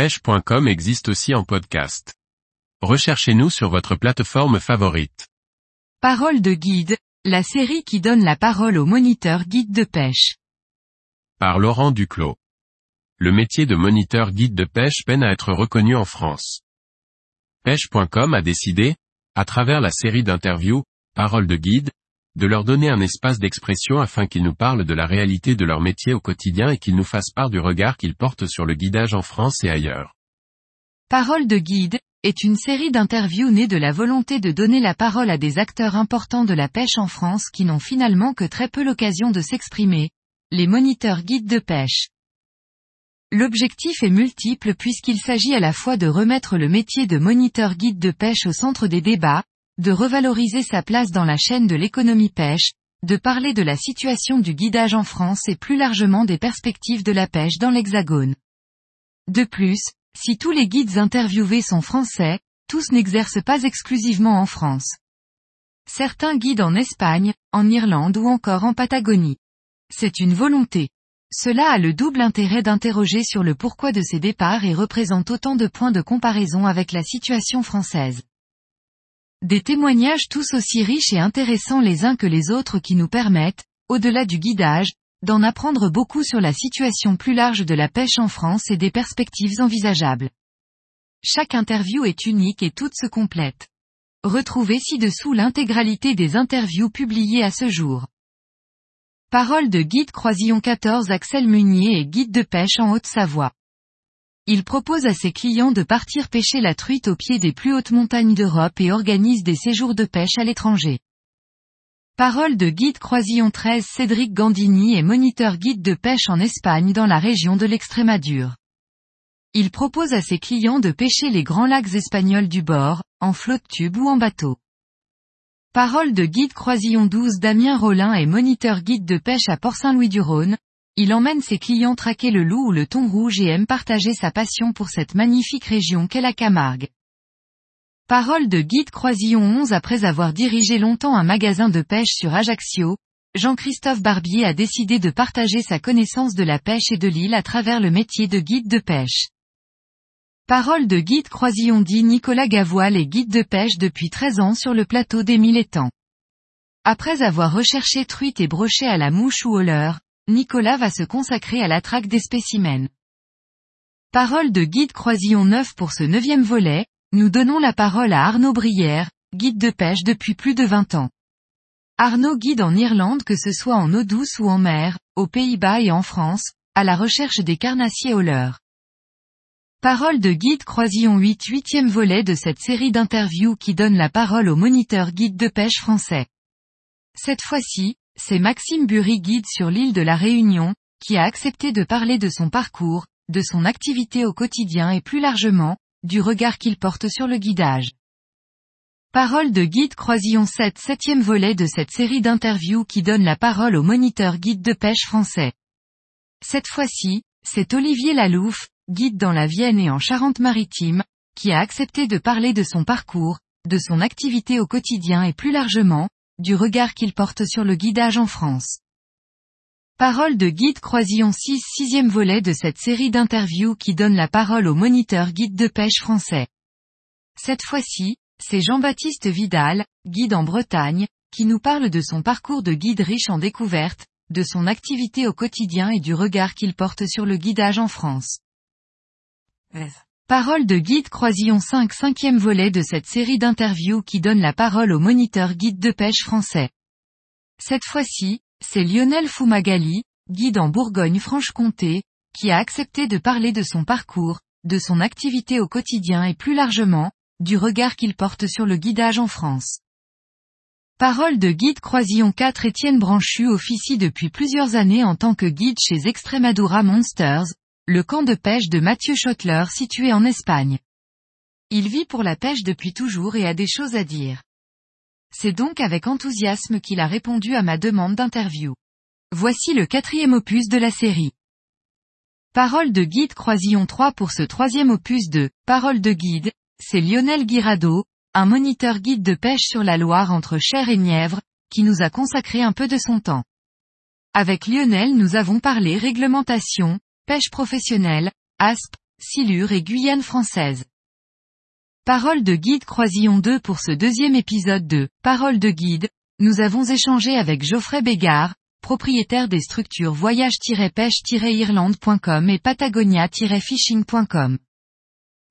pêche.com existe aussi en podcast. Recherchez-nous sur votre plateforme favorite. Parole de guide, la série qui donne la parole aux moniteurs guides de pêche. Par Laurent Duclos. Le métier de moniteur guide de pêche peine à être reconnu en France. Pêche.com a décidé, à travers la série d'interviews, Parole de guide, de leur donner un espace d'expression afin qu'ils nous parlent de la réalité de leur métier au quotidien et qu'ils nous fassent part du regard qu'ils portent sur le guidage en France et ailleurs. Parole de guide, est une série d'interviews née de la volonté de donner la parole à des acteurs importants de la pêche en France qui n'ont finalement que très peu l'occasion de s'exprimer, les moniteurs guides de pêche. L'objectif est multiple puisqu'il s'agit à la fois de remettre le métier de moniteur guide de pêche au centre des débats, de revaloriser sa place dans la chaîne de l'économie pêche, de parler de la situation du guidage en France et plus largement des perspectives de la pêche dans l'Hexagone. De plus, si tous les guides interviewés sont français, tous n'exercent pas exclusivement en France. Certains guident en Espagne, en Irlande ou encore en Patagonie. C'est une volonté. Cela a le double intérêt d'interroger sur le pourquoi de ces départs et représente autant de points de comparaison avec la situation française. Des témoignages tous aussi riches et intéressants les uns que les autres qui nous permettent, au-delà du guidage, d'en apprendre beaucoup sur la situation plus large de la pêche en France et des perspectives envisageables. Chaque interview est unique et toutes se complètent. Retrouvez ci-dessous l'intégralité des interviews publiées à ce jour. Parole de guide Croisillon 14 Axel Munier et guide de pêche en Haute-Savoie. Il propose à ses clients de partir pêcher la truite au pied des plus hautes montagnes d'Europe et organise des séjours de pêche à l'étranger. Parole de guide Croisillon 13 Cédric Gandini est moniteur guide de pêche en Espagne dans la région de l'Extrémadure. Il propose à ses clients de pêcher les grands lacs espagnols du bord, en flotte tube ou en bateau. Parole de guide Croisillon 12 Damien Rollin est moniteur guide de pêche à Port-Saint-Louis-du-Rhône, il emmène ses clients traquer le loup ou le thon rouge et aime partager sa passion pour cette magnifique région qu'est la Camargue. Parole de guide Croisillon 11 après avoir dirigé longtemps un magasin de pêche sur Ajaccio, Jean-Christophe Barbier a décidé de partager sa connaissance de la pêche et de l'île à travers le métier de guide de pêche. Parole de guide Croisillon dit Nicolas Gavoil est guide de pêche depuis 13 ans sur le plateau des Mille Étangs. Après avoir recherché truite et brochet à la mouche ou au leurre, Nicolas va se consacrer à la traque des spécimens. Parole de guide Croisillon 9 pour ce neuvième volet, nous donnons la parole à Arnaud Brière, guide de pêche depuis plus de 20 ans. Arnaud guide en Irlande que ce soit en eau douce ou en mer, aux Pays-Bas et en France, à la recherche des carnassiers au leurre. Parole de guide Croisillon 8 huitième volet de cette série d'interviews qui donne la parole au moniteur guide de pêche français. Cette fois-ci, c'est Maxime Bury guide sur l'île de la Réunion, qui a accepté de parler de son parcours, de son activité au quotidien et plus largement, du regard qu'il porte sur le guidage. Parole de guide Croisillon 7 septième volet de cette série d'interviews qui donne la parole au moniteur guide de pêche français. Cette fois-ci, c'est Olivier Lalouf, guide dans la Vienne et en Charente-Maritime, qui a accepté de parler de son parcours, de son activité au quotidien et plus largement, du regard qu'il porte sur le guidage en France. Parole de guide Croisillon 6 sixième volet de cette série d'interviews qui donne la parole au moniteur guide de pêche français. Cette fois-ci, c'est Jean-Baptiste Vidal, guide en Bretagne, qui nous parle de son parcours de guide riche en découvertes, de son activité au quotidien et du regard qu'il porte sur le guidage en France. Parole de guide Croisillon 5 cinquième volet de cette série d'interviews qui donne la parole au moniteur guide de pêche français. Cette fois-ci, c'est Lionel Fumagali, guide en Bourgogne-Franche-Comté, qui a accepté de parler de son parcours, de son activité au quotidien et plus largement, du regard qu'il porte sur le guidage en France. Parole de guide Croisillon 4 Étienne Branchu officie depuis plusieurs années en tant que guide chez Extremadura Monsters, le camp de pêche de Mathieu Schottler situé en Espagne. Il vit pour la pêche depuis toujours et a des choses à dire. C'est donc avec enthousiasme qu'il a répondu à ma demande d'interview. Voici le quatrième opus de la série. Parole de guide Croisillon 3 pour ce troisième opus de Parole de guide, c'est Lionel Guirado, un moniteur guide de pêche sur la Loire entre Cher et Nièvre, qui nous a consacré un peu de son temps. Avec Lionel nous avons parlé réglementation, pêche professionnelle, ASP, Silure et Guyane française. Parole de guide Croisillon 2 pour ce deuxième épisode de Parole de guide, nous avons échangé avec Geoffrey Bégard, propriétaire des structures voyage-pêche-irlande.com et patagonia-fishing.com.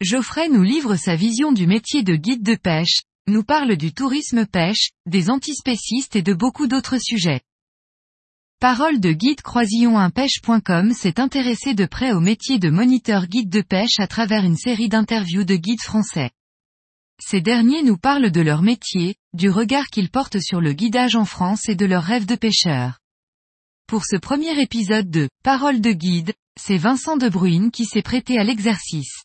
Geoffrey nous livre sa vision du métier de guide de pêche, nous parle du tourisme pêche, des antispécistes et de beaucoup d'autres sujets. Parole de guide croisillon1pêche.com s'est intéressé de près au métier de moniteur guide de pêche à travers une série d'interviews de guides français. Ces derniers nous parlent de leur métier, du regard qu'ils portent sur le guidage en France et de leurs rêves de pêcheurs. Pour ce premier épisode de Parole de guide, c'est Vincent De Bruyne qui s'est prêté à l'exercice.